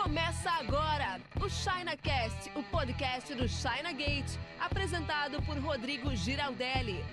Começa agora o ChinaCast, o podcast do China Gate, apresentado por Rodrigo Giraldelli.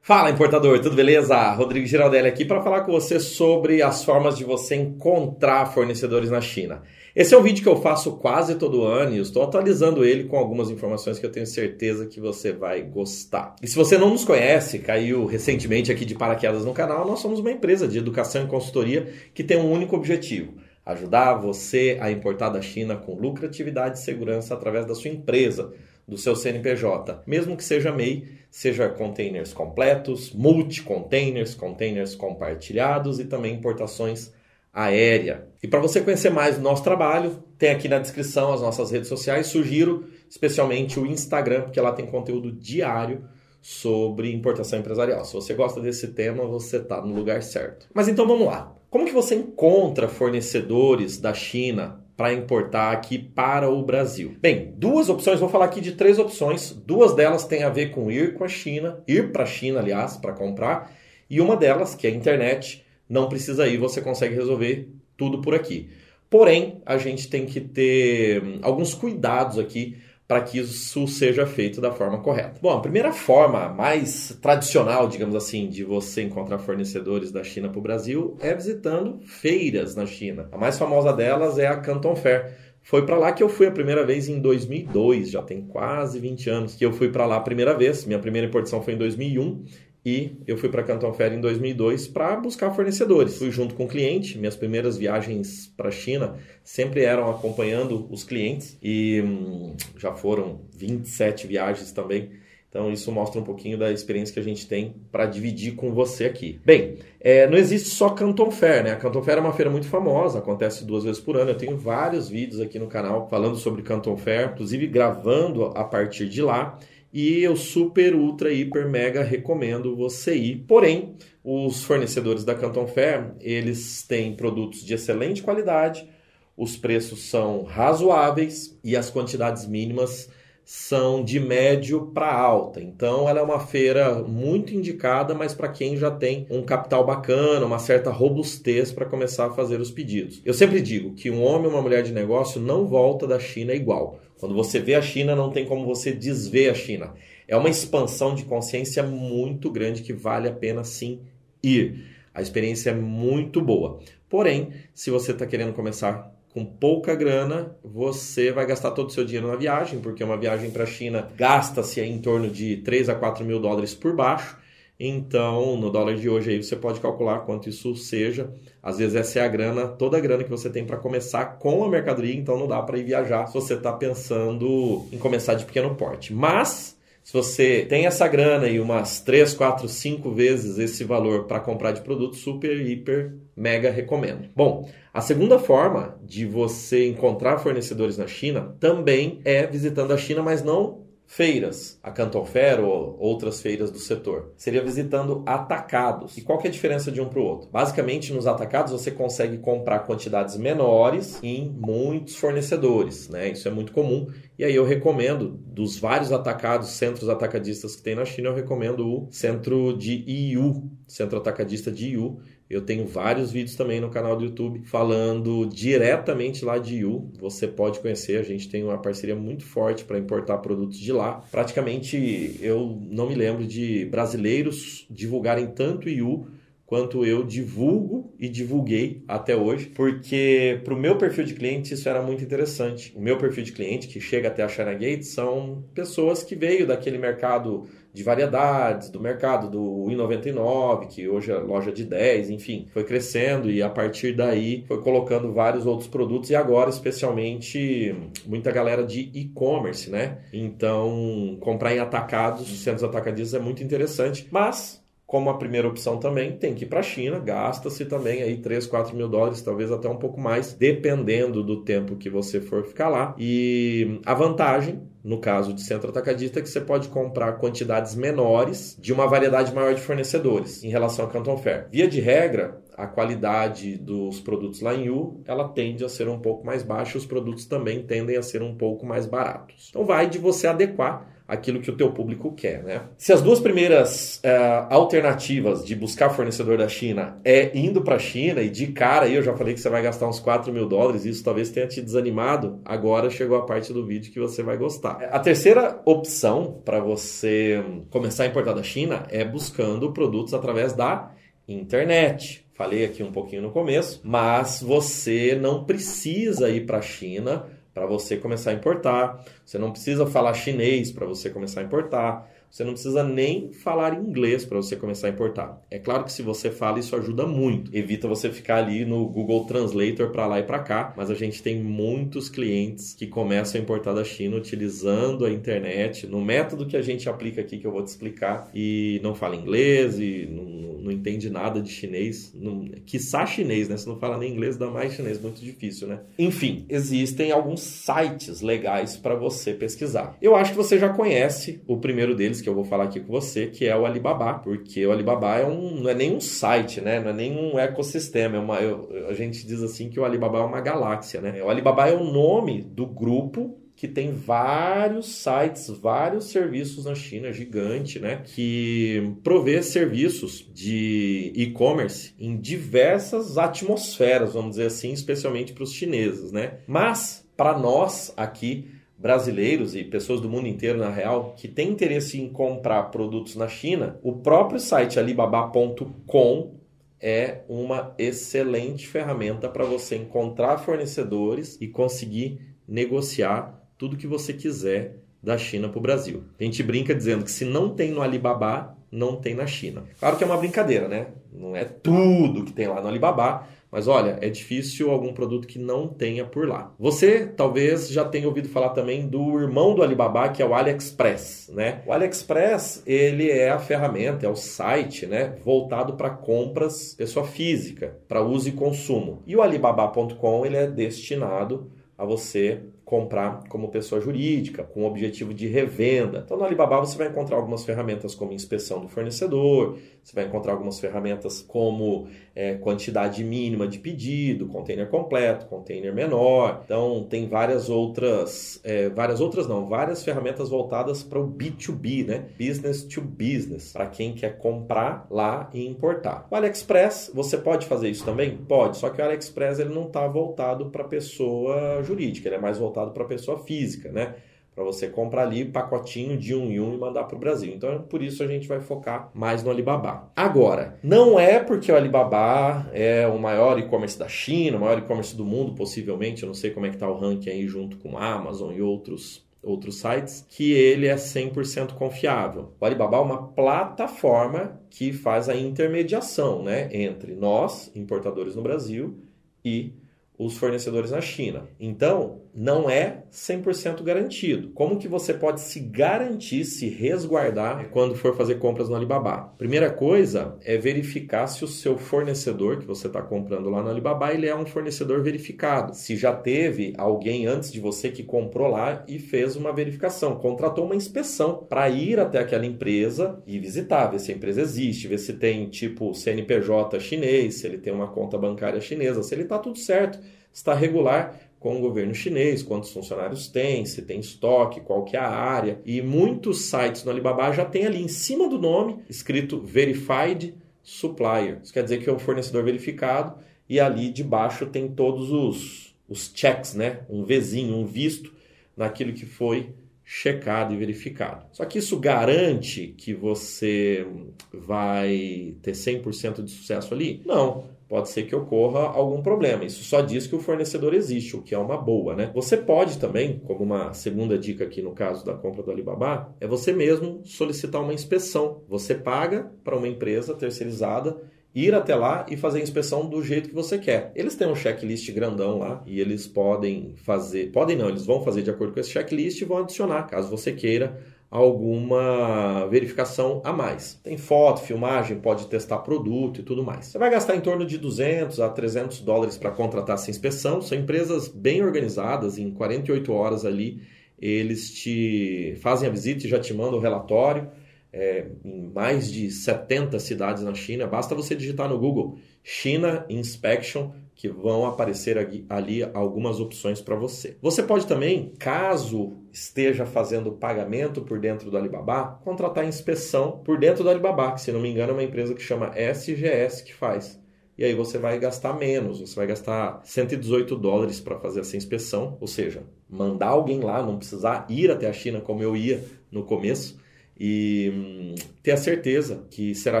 Fala importador, tudo beleza? Rodrigo Giraldelli aqui para falar com você sobre as formas de você encontrar fornecedores na China. Esse é um vídeo que eu faço quase todo ano e estou atualizando ele com algumas informações que eu tenho certeza que você vai gostar. E se você não nos conhece, caiu recentemente aqui de paraquedas no canal, nós somos uma empresa de educação e consultoria que tem um único objetivo: ajudar você a importar da China com lucratividade e segurança através da sua empresa do seu CNPJ, mesmo que seja MEI, seja containers completos, multi-containers, containers compartilhados e também importações aérea. E para você conhecer mais do nosso trabalho, tem aqui na descrição as nossas redes sociais, sugiro especialmente o Instagram, porque lá tem conteúdo diário sobre importação empresarial. Se você gosta desse tema, você está no lugar certo. Mas então vamos lá. Como que você encontra fornecedores da China para importar aqui para o Brasil? Bem, duas opções, vou falar aqui de três opções. Duas delas têm a ver com ir com a China, ir para a China, aliás, para comprar, e uma delas, que é a internet, não precisa ir, você consegue resolver tudo por aqui. Porém, a gente tem que ter hum, alguns cuidados aqui para que isso seja feito da forma correta. Bom, a primeira forma mais tradicional, digamos assim, de você encontrar fornecedores da China para o Brasil é visitando feiras na China. A mais famosa delas é a Canton Fair. Foi para lá que eu fui a primeira vez em 2002, já tem quase 20 anos que eu fui para lá a primeira vez. Minha primeira importação foi em 2001 e eu fui para Canton Fair em 2002 para buscar fornecedores. Fui junto com o cliente, minhas primeiras viagens para a China sempre eram acompanhando os clientes e hum, já foram 27 viagens também. Então isso mostra um pouquinho da experiência que a gente tem para dividir com você aqui. Bem, é, não existe só Canton Fair, né? A Canton Fair é uma feira muito famosa, acontece duas vezes por ano. Eu tenho vários vídeos aqui no canal falando sobre Canton Fair, inclusive gravando a partir de lá e eu super, ultra, hiper, mega recomendo você ir. Porém, os fornecedores da Canton Fair, eles têm produtos de excelente qualidade, os preços são razoáveis e as quantidades mínimas são de médio para alta. Então, ela é uma feira muito indicada, mas para quem já tem um capital bacana, uma certa robustez para começar a fazer os pedidos. Eu sempre digo que um homem ou uma mulher de negócio não volta da China igual. Quando você vê a China, não tem como você desver a China. É uma expansão de consciência muito grande que vale a pena sim ir. A experiência é muito boa. Porém, se você está querendo começar com pouca grana, você vai gastar todo o seu dinheiro na viagem, porque uma viagem para a China gasta-se em torno de 3 a 4 mil dólares por baixo. Então, no dólar de hoje aí você pode calcular quanto isso seja. Às vezes essa é a grana, toda a grana que você tem para começar com a mercadoria, então não dá para ir viajar se você está pensando em começar de pequeno porte. Mas se você tem essa grana e umas 3, 4, 5 vezes esse valor para comprar de produto, super, hiper, mega recomendo. Bom, a segunda forma de você encontrar fornecedores na China também é visitando a China, mas não feiras, a Canton Fair ou outras feiras do setor. Seria visitando atacados. E qual que é a diferença de um para o outro? Basicamente, nos atacados você consegue comprar quantidades menores em muitos fornecedores, né? Isso é muito comum. E aí eu recomendo, dos vários atacados, centros atacadistas que tem na China, eu recomendo o centro de IU, centro atacadista de IU, eu tenho vários vídeos também no canal do YouTube falando diretamente lá de Yu. Você pode conhecer, a gente tem uma parceria muito forte para importar produtos de lá. Praticamente eu não me lembro de brasileiros divulgarem tanto Yu quanto eu divulgo e divulguei até hoje, porque para o meu perfil de cliente isso era muito interessante. O meu perfil de cliente que chega até a China Gate são pessoas que veio daquele mercado de variedades, do mercado do I99, que hoje é loja de 10, enfim, foi crescendo e a partir daí foi colocando vários outros produtos e agora especialmente muita galera de e-commerce, né? Então, comprar em atacados, centros atacadistas é muito interessante, mas como a primeira opção também, tem que ir para a China, gasta-se também aí 3, 4 mil dólares, talvez até um pouco mais, dependendo do tempo que você for ficar lá. E a vantagem, no caso de centro atacadista, é que você pode comprar quantidades menores de uma variedade maior de fornecedores em relação a Canton Fair. Via de regra, a qualidade dos produtos lá em U, ela tende a ser um pouco mais baixa, os produtos também tendem a ser um pouco mais baratos. Então vai de você adequar aquilo que o teu público quer, né? Se as duas primeiras uh, alternativas de buscar fornecedor da China é indo para a China e de cara aí eu já falei que você vai gastar uns 4 mil dólares, isso talvez tenha te desanimado, agora chegou a parte do vídeo que você vai gostar. A terceira opção para você começar a importar da China é buscando produtos através da internet. Falei aqui um pouquinho no começo, mas você não precisa ir para a China para você começar a importar. Você não precisa falar chinês para você começar a importar. Você não precisa nem falar inglês para você começar a importar. É claro que se você fala, isso ajuda muito. Evita você ficar ali no Google Translator para lá e para cá, mas a gente tem muitos clientes que começam a importar da China utilizando a internet, no método que a gente aplica aqui que eu vou te explicar, e não fala inglês e não, não entende nada de chinês, não, quiçá chinês, né? Se não fala nem inglês, dá mais chinês, muito difícil, né? Enfim, existem alguns sites legais para você pesquisar. Eu acho que você já conhece o primeiro deles, que eu vou falar aqui com você, que é o Alibaba, porque o Alibaba é um, não é nem um site, né? Não é nem um ecossistema, é uma, eu, a gente diz assim que o Alibaba é uma galáxia, né? O Alibaba é o nome do grupo que tem vários sites, vários serviços na China, gigante, né? Que provê serviços de e-commerce em diversas atmosferas, vamos dizer assim, especialmente para os chineses, né? Mas, para nós aqui, brasileiros e pessoas do mundo inteiro, na real, que têm interesse em comprar produtos na China, o próprio site alibaba.com é uma excelente ferramenta para você encontrar fornecedores e conseguir negociar tudo que você quiser da China para o Brasil. A gente brinca dizendo que se não tem no Alibaba, não tem na China. Claro que é uma brincadeira, né? Não é tudo que tem lá no Alibaba, mas olha, é difícil algum produto que não tenha por lá. Você talvez já tenha ouvido falar também do irmão do Alibaba, que é o AliExpress, né? O AliExpress, ele é a ferramenta, é o site, né, voltado para compras pessoa física, para uso e consumo. E o alibaba.com, ele é destinado a você comprar como pessoa jurídica, com o objetivo de revenda. Então, no Alibaba você vai encontrar algumas ferramentas como inspeção do fornecedor, você vai encontrar algumas ferramentas como é, quantidade mínima de pedido, container completo, container menor. Então, tem várias outras, é, várias outras não, várias ferramentas voltadas para o B2B, né? Business to business, para quem quer comprar lá e importar. O AliExpress, você pode fazer isso também? Pode, só que o AliExpress ele não está voltado para pessoa jurídica, ele é mais voltado para pessoa física, né? para você comprar ali pacotinho de um em um e mandar para o Brasil. Então, por isso a gente vai focar mais no Alibaba. Agora, não é porque o Alibaba é o maior e-commerce da China, o maior e-commerce do mundo, possivelmente, eu não sei como é que está o ranking aí junto com a Amazon e outros outros sites, que ele é 100% confiável. O Alibaba é uma plataforma que faz a intermediação né, entre nós, importadores no Brasil, e os fornecedores na China. Então, não é 100% garantido. Como que você pode se garantir, se resguardar quando for fazer compras no Alibaba? Primeira coisa é verificar se o seu fornecedor que você está comprando lá no Alibaba ele é um fornecedor verificado. Se já teve alguém antes de você que comprou lá e fez uma verificação, contratou uma inspeção para ir até aquela empresa e visitar, ver se a empresa existe, ver se tem tipo CNPJ chinês, se ele tem uma conta bancária chinesa, se ele está tudo certo, está regular com o governo chinês, quantos funcionários tem, se tem estoque, qual que é a área. E muitos sites no Alibaba já tem ali em cima do nome escrito Verified Supplier. Isso quer dizer que é um fornecedor verificado e ali debaixo tem todos os, os checks, né? Um vizinho, um visto naquilo que foi checado e verificado. Só que isso garante que você vai ter 100% de sucesso ali? Não pode ser que ocorra algum problema. Isso só diz que o fornecedor existe, o que é uma boa, né? Você pode também, como uma segunda dica aqui no caso da compra do Alibaba, é você mesmo solicitar uma inspeção. Você paga para uma empresa terceirizada ir até lá e fazer a inspeção do jeito que você quer. Eles têm um checklist grandão lá e eles podem fazer, podem não, eles vão fazer de acordo com esse checklist e vão adicionar, caso você queira alguma verificação a mais. Tem foto, filmagem, pode testar produto e tudo mais. Você vai gastar em torno de 200 a 300 dólares para contratar essa inspeção. São empresas bem organizadas, em 48 horas ali eles te fazem a visita e já te mandam o relatório. É, em mais de 70 cidades na China, basta você digitar no Google China Inspection que vão aparecer ali algumas opções para você. Você pode também, caso esteja fazendo pagamento por dentro do Alibaba, contratar inspeção por dentro do Alibaba, que se não me engano é uma empresa que chama SGS que faz. E aí você vai gastar menos, você vai gastar 118 dólares para fazer essa inspeção, ou seja, mandar alguém lá, não precisar ir até a China como eu ia no começo e hum, ter a certeza que será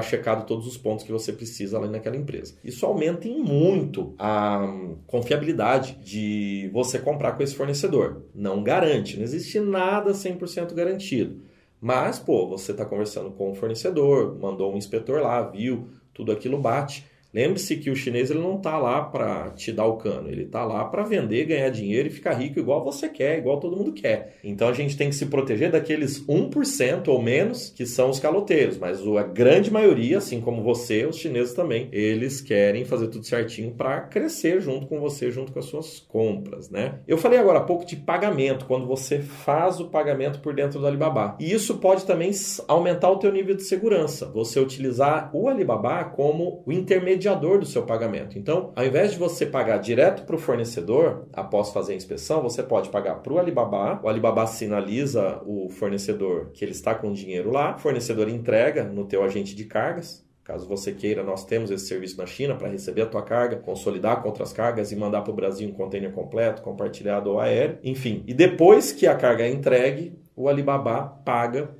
checado todos os pontos que você precisa ali naquela empresa. Isso aumenta em muito a hum, confiabilidade de você comprar com esse fornecedor. Não garante, não existe nada 100% garantido. Mas, pô, você está conversando com o fornecedor, mandou um inspetor lá, viu, tudo aquilo bate Lembre-se que o chinês ele não está lá para te dar o cano, ele está lá para vender, ganhar dinheiro e ficar rico igual você quer, igual todo mundo quer. Então a gente tem que se proteger daqueles 1% ou menos que são os caloteiros, mas a grande maioria, assim como você, os chineses também, eles querem fazer tudo certinho para crescer junto com você, junto com as suas compras, né? Eu falei agora há pouco de pagamento, quando você faz o pagamento por dentro do Alibaba. E isso pode também aumentar o teu nível de segurança. Você utilizar o Alibaba como o intermediário do seu pagamento. Então, ao invés de você pagar direto para o fornecedor, após fazer a inspeção, você pode pagar para o Alibaba. O Alibaba sinaliza o fornecedor que ele está com o dinheiro lá. O fornecedor entrega no teu agente de cargas. Caso você queira, nós temos esse serviço na China para receber a tua carga, consolidar com outras cargas e mandar para o Brasil um container completo, compartilhado ou aéreo. Enfim, e depois que a carga é entregue, o Alibaba paga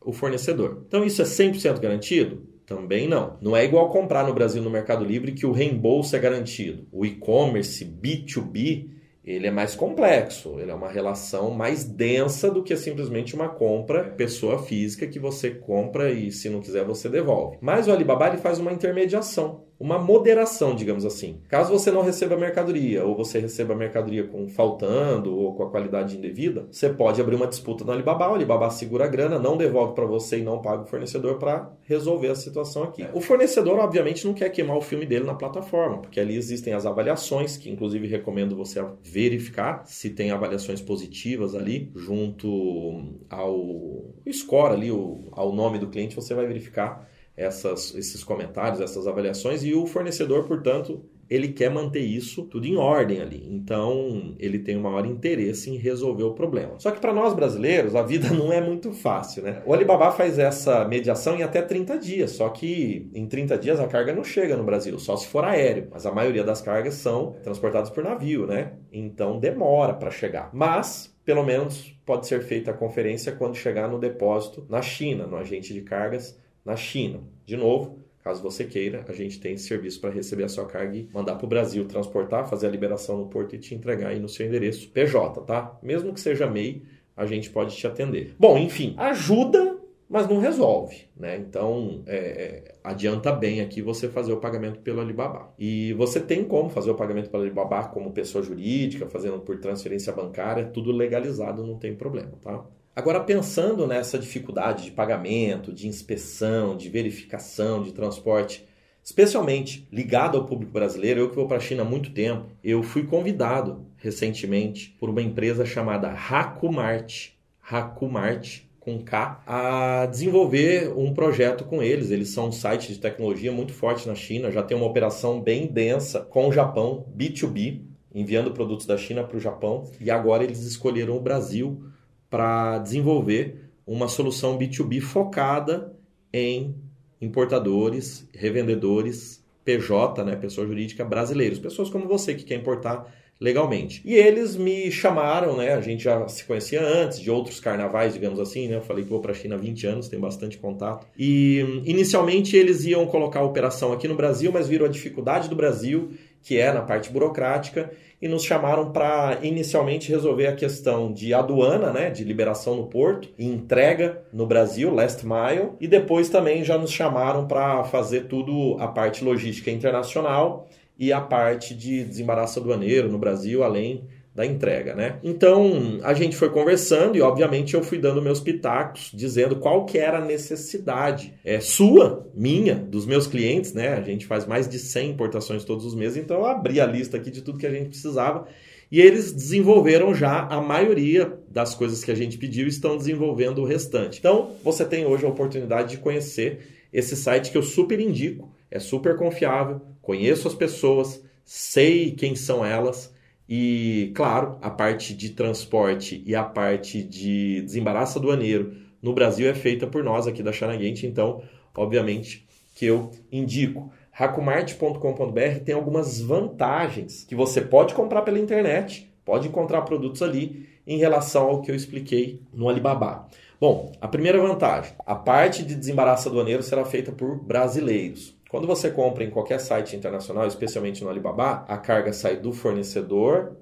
o fornecedor. Então isso é 100% garantido? Também não. Não é igual comprar no Brasil no Mercado Livre que o reembolso é garantido. O e-commerce B2B ele é mais complexo, ele é uma relação mais densa do que simplesmente uma compra pessoa física que você compra e se não quiser você devolve. Mas o Alibaba ele faz uma intermediação uma moderação, digamos assim. Caso você não receba mercadoria ou você receba mercadoria com faltando ou com a qualidade indevida, você pode abrir uma disputa no Alibaba, o Alibaba segura a grana, não devolve para você e não paga o fornecedor para resolver a situação aqui. O fornecedor, obviamente, não quer queimar o filme dele na plataforma, porque ali existem as avaliações, que inclusive recomendo você verificar se tem avaliações positivas ali, junto ao score ali, ao nome do cliente, você vai verificar essas, esses comentários, essas avaliações, e o fornecedor, portanto, ele quer manter isso tudo em ordem ali. Então, ele tem o maior interesse em resolver o problema. Só que para nós brasileiros, a vida não é muito fácil, né? O Alibaba faz essa mediação em até 30 dias, só que em 30 dias a carga não chega no Brasil, só se for aéreo. Mas a maioria das cargas são transportadas por navio, né? Então demora para chegar. Mas pelo menos pode ser feita a conferência quando chegar no depósito na China, no agente de cargas na China. De novo, caso você queira, a gente tem serviço para receber a sua carga e mandar para o Brasil, transportar, fazer a liberação no porto e te entregar aí no seu endereço PJ, tá? Mesmo que seja MEI, a gente pode te atender. Bom, enfim, ajuda, mas não resolve, né? Então, é, é, adianta bem aqui você fazer o pagamento pelo Alibaba. E você tem como fazer o pagamento pelo Alibaba como pessoa jurídica, fazendo por transferência bancária, tudo legalizado, não tem problema, tá? Agora, pensando nessa dificuldade de pagamento, de inspeção, de verificação, de transporte, especialmente ligado ao público brasileiro, eu que vou para a China há muito tempo, eu fui convidado recentemente por uma empresa chamada Hakumart, Hakumart com K, a desenvolver um projeto com eles. Eles são um site de tecnologia muito forte na China, já tem uma operação bem densa com o Japão, B2B, enviando produtos da China para o Japão, e agora eles escolheram o Brasil para desenvolver uma solução B2B focada em importadores, revendedores, PJ, né, pessoa jurídica brasileiros, pessoas como você que quer importar legalmente. E eles me chamaram, né? A gente já se conhecia antes de outros carnavais, digamos assim, né? Eu falei que vou para a China há 20 anos, tenho bastante contato. E inicialmente eles iam colocar a operação aqui no Brasil, mas viram a dificuldade do Brasil que é na parte burocrática, e nos chamaram para inicialmente resolver a questão de aduana, né, de liberação no porto e entrega no Brasil, last mile, e depois também já nos chamaram para fazer tudo a parte logística internacional e a parte de desembaraço aduaneiro no Brasil, além da entrega, né? Então a gente foi conversando e obviamente eu fui dando meus pitacos, dizendo qual que era a necessidade é sua, minha, dos meus clientes, né? A gente faz mais de 100 importações todos os meses, então eu abri a lista aqui de tudo que a gente precisava e eles desenvolveram já a maioria das coisas que a gente pediu, estão desenvolvendo o restante. Então você tem hoje a oportunidade de conhecer esse site que eu super indico, é super confiável, conheço as pessoas sei quem são elas e, claro, a parte de transporte e a parte de desembaraço aduaneiro no Brasil é feita por nós aqui da Chanagate, então, obviamente, que eu indico. Hacomart.com.br tem algumas vantagens que você pode comprar pela internet, pode encontrar produtos ali em relação ao que eu expliquei no Alibaba. Bom, a primeira vantagem, a parte de desembaraço aduaneiro será feita por brasileiros. Quando você compra em qualquer site internacional, especialmente no Alibaba, a carga sai do fornecedor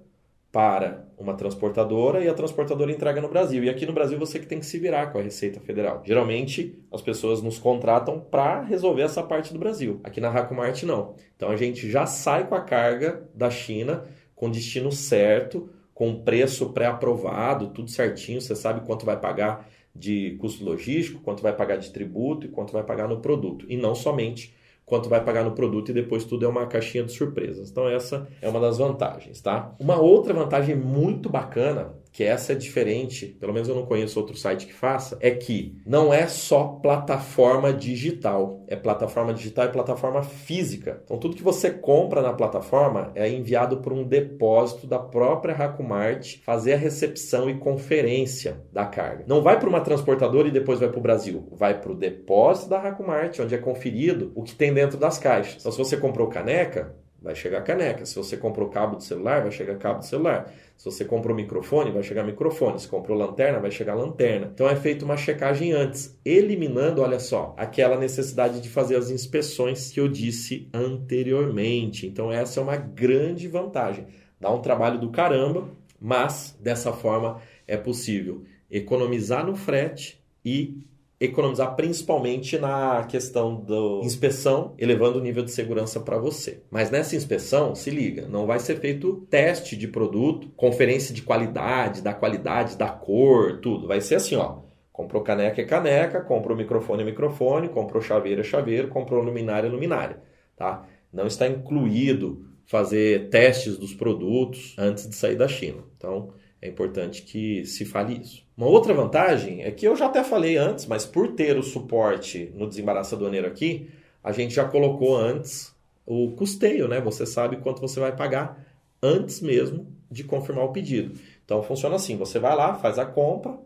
para uma transportadora e a transportadora entrega no Brasil. E aqui no Brasil você que tem que se virar com a Receita Federal. Geralmente as pessoas nos contratam para resolver essa parte do Brasil. Aqui na Racomart não. Então a gente já sai com a carga da China com destino certo, com preço pré-aprovado, tudo certinho, você sabe quanto vai pagar de custo logístico, quanto vai pagar de tributo e quanto vai pagar no produto. E não somente quanto vai pagar no produto e depois tudo é uma caixinha de surpresas. Então essa é uma das vantagens, tá? Uma outra vantagem muito bacana que essa é diferente, pelo menos eu não conheço outro site que faça, é que não é só plataforma digital, é plataforma digital e plataforma física. Então tudo que você compra na plataforma é enviado por um depósito da própria Racumart fazer a recepção e conferência da carga. Não vai para uma transportadora e depois vai para o Brasil, vai para o depósito da Racumart, onde é conferido o que tem dentro das caixas. Então se você comprou caneca, vai chegar caneca. Se você comprou cabo de celular, vai chegar cabo de celular. Se você comprou microfone, vai chegar microfone. Se comprou lanterna, vai chegar lanterna. Então é feita uma checagem antes, eliminando, olha só, aquela necessidade de fazer as inspeções que eu disse anteriormente. Então essa é uma grande vantagem. Dá um trabalho do caramba, mas dessa forma é possível economizar no frete e economizar principalmente na questão da inspeção, elevando o nível de segurança para você. Mas nessa inspeção, se liga, não vai ser feito teste de produto, conferência de qualidade, da qualidade, da cor, tudo. Vai ser assim, ó. Comprou caneca é caneca, comprou microfone é microfone, comprou chaveiro é chaveiro, comprou luminária é luminária, tá? Não está incluído fazer testes dos produtos antes de sair da China. Então, é importante que se fale isso. Uma outra vantagem é que eu já até falei antes, mas por ter o suporte no desembaraço aduaneiro aqui, a gente já colocou antes o custeio, né? Você sabe quanto você vai pagar antes mesmo de confirmar o pedido. Então funciona assim: você vai lá, faz a compra,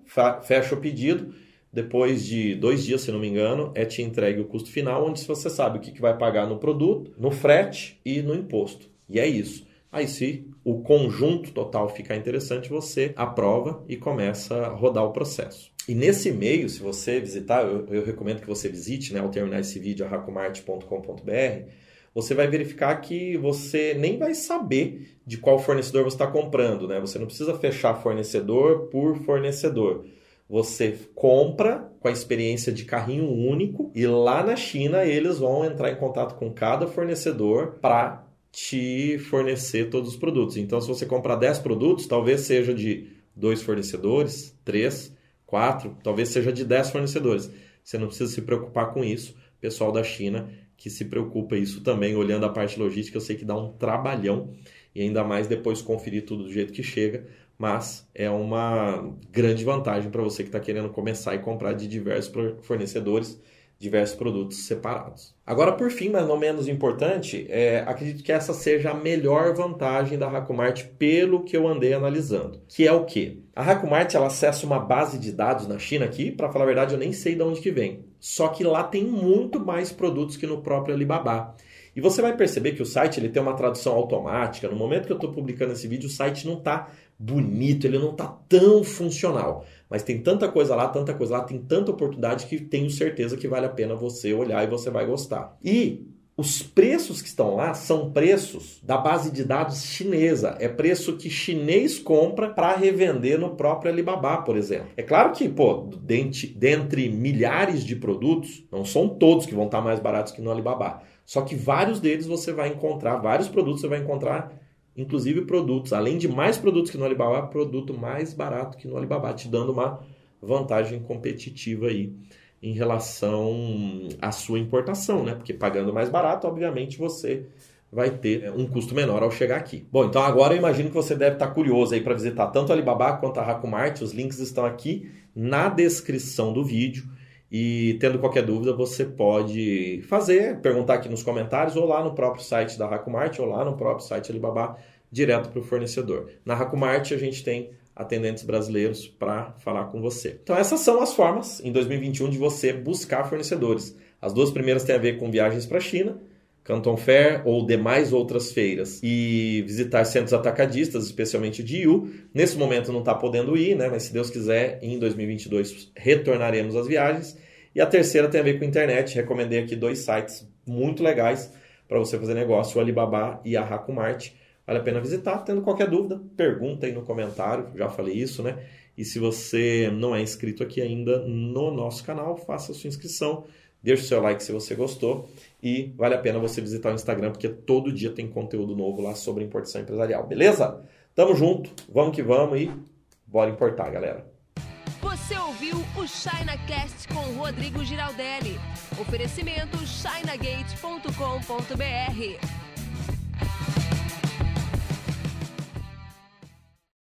fecha o pedido, depois de dois dias, se não me engano, é te entregue o custo final, onde você sabe o que vai pagar no produto, no frete e no imposto. E é isso. Aí, se o conjunto total ficar interessante, você aprova e começa a rodar o processo. E nesse meio, se você visitar, eu, eu recomendo que você visite, né, ao terminar esse vídeo, arracomart.com.br, você vai verificar que você nem vai saber de qual fornecedor você está comprando. Né? Você não precisa fechar fornecedor por fornecedor. Você compra com a experiência de carrinho único e lá na China eles vão entrar em contato com cada fornecedor para te fornecer todos os produtos. Então, se você comprar 10 produtos, talvez seja de dois fornecedores, três, quatro, talvez seja de 10 fornecedores. Você não precisa se preocupar com isso. Pessoal da China que se preocupa isso também, olhando a parte logística, eu sei que dá um trabalhão e ainda mais depois conferir tudo do jeito que chega, mas é uma grande vantagem para você que está querendo começar e comprar de diversos fornecedores diversos produtos separados. Agora, por fim, mas não menos importante, é, acredito que essa seja a melhor vantagem da Hacomart pelo que eu andei analisando, que é o que? A Hacomart ela acessa uma base de dados na China aqui, para falar a verdade, eu nem sei de onde que vem. Só que lá tem muito mais produtos que no próprio Alibaba. E você vai perceber que o site ele tem uma tradução automática. No momento que eu estou publicando esse vídeo, o site não está bonito, ele não está tão funcional. Mas tem tanta coisa lá, tanta coisa lá, tem tanta oportunidade que tenho certeza que vale a pena você olhar e você vai gostar. E os preços que estão lá são preços da base de dados chinesa. É preço que chinês compra para revender no próprio Alibaba, por exemplo. É claro que, pô, dentre, dentre milhares de produtos, não são todos que vão estar mais baratos que no Alibaba. Só que vários deles você vai encontrar, vários produtos você vai encontrar inclusive produtos, além de mais produtos que no Alibaba, produto mais barato que no Alibaba, te dando uma vantagem competitiva aí em relação à sua importação, né? Porque pagando mais barato, obviamente você vai ter um custo menor ao chegar aqui. Bom, então agora eu imagino que você deve estar curioso aí para visitar tanto a Alibaba quanto a Hacomart. Os links estão aqui na descrição do vídeo. E tendo qualquer dúvida, você pode fazer, perguntar aqui nos comentários ou lá no próprio site da Hacomart ou lá no próprio site Alibaba, direto para o fornecedor. Na Hacomart a gente tem atendentes brasileiros para falar com você. Então essas são as formas em 2021 de você buscar fornecedores. As duas primeiras têm a ver com viagens para a China, Canton Fair ou demais outras feiras e visitar centros atacadistas, especialmente de IU. Nesse momento não está podendo ir, né? mas se Deus quiser, em 2022 retornaremos às viagens. E a terceira tem a ver com internet. Recomendei aqui dois sites muito legais para você fazer negócio, o Alibaba e a Hacomart. Vale a pena visitar. Tendo qualquer dúvida, pergunta aí no comentário. Já falei isso, né? E se você não é inscrito aqui ainda no nosso canal, faça sua inscrição Deixe o seu like se você gostou e vale a pena você visitar o Instagram porque todo dia tem conteúdo novo lá sobre importação empresarial, beleza? Tamo junto, vamos que vamos e bora importar, galera. Você ouviu o ChinaCast com Rodrigo Giraldelli. Oferecimento chinagate.com.br.